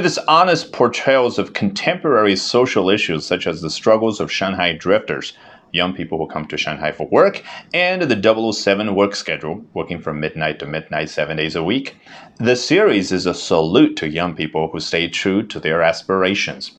It is honest portrayals of contemporary social issues such as the struggles of Shanghai drifters, young people who come to Shanghai for work, and the 007 work schedule, working from midnight to midnight seven days a week. The series is a salute to young people who stay true to their aspirations.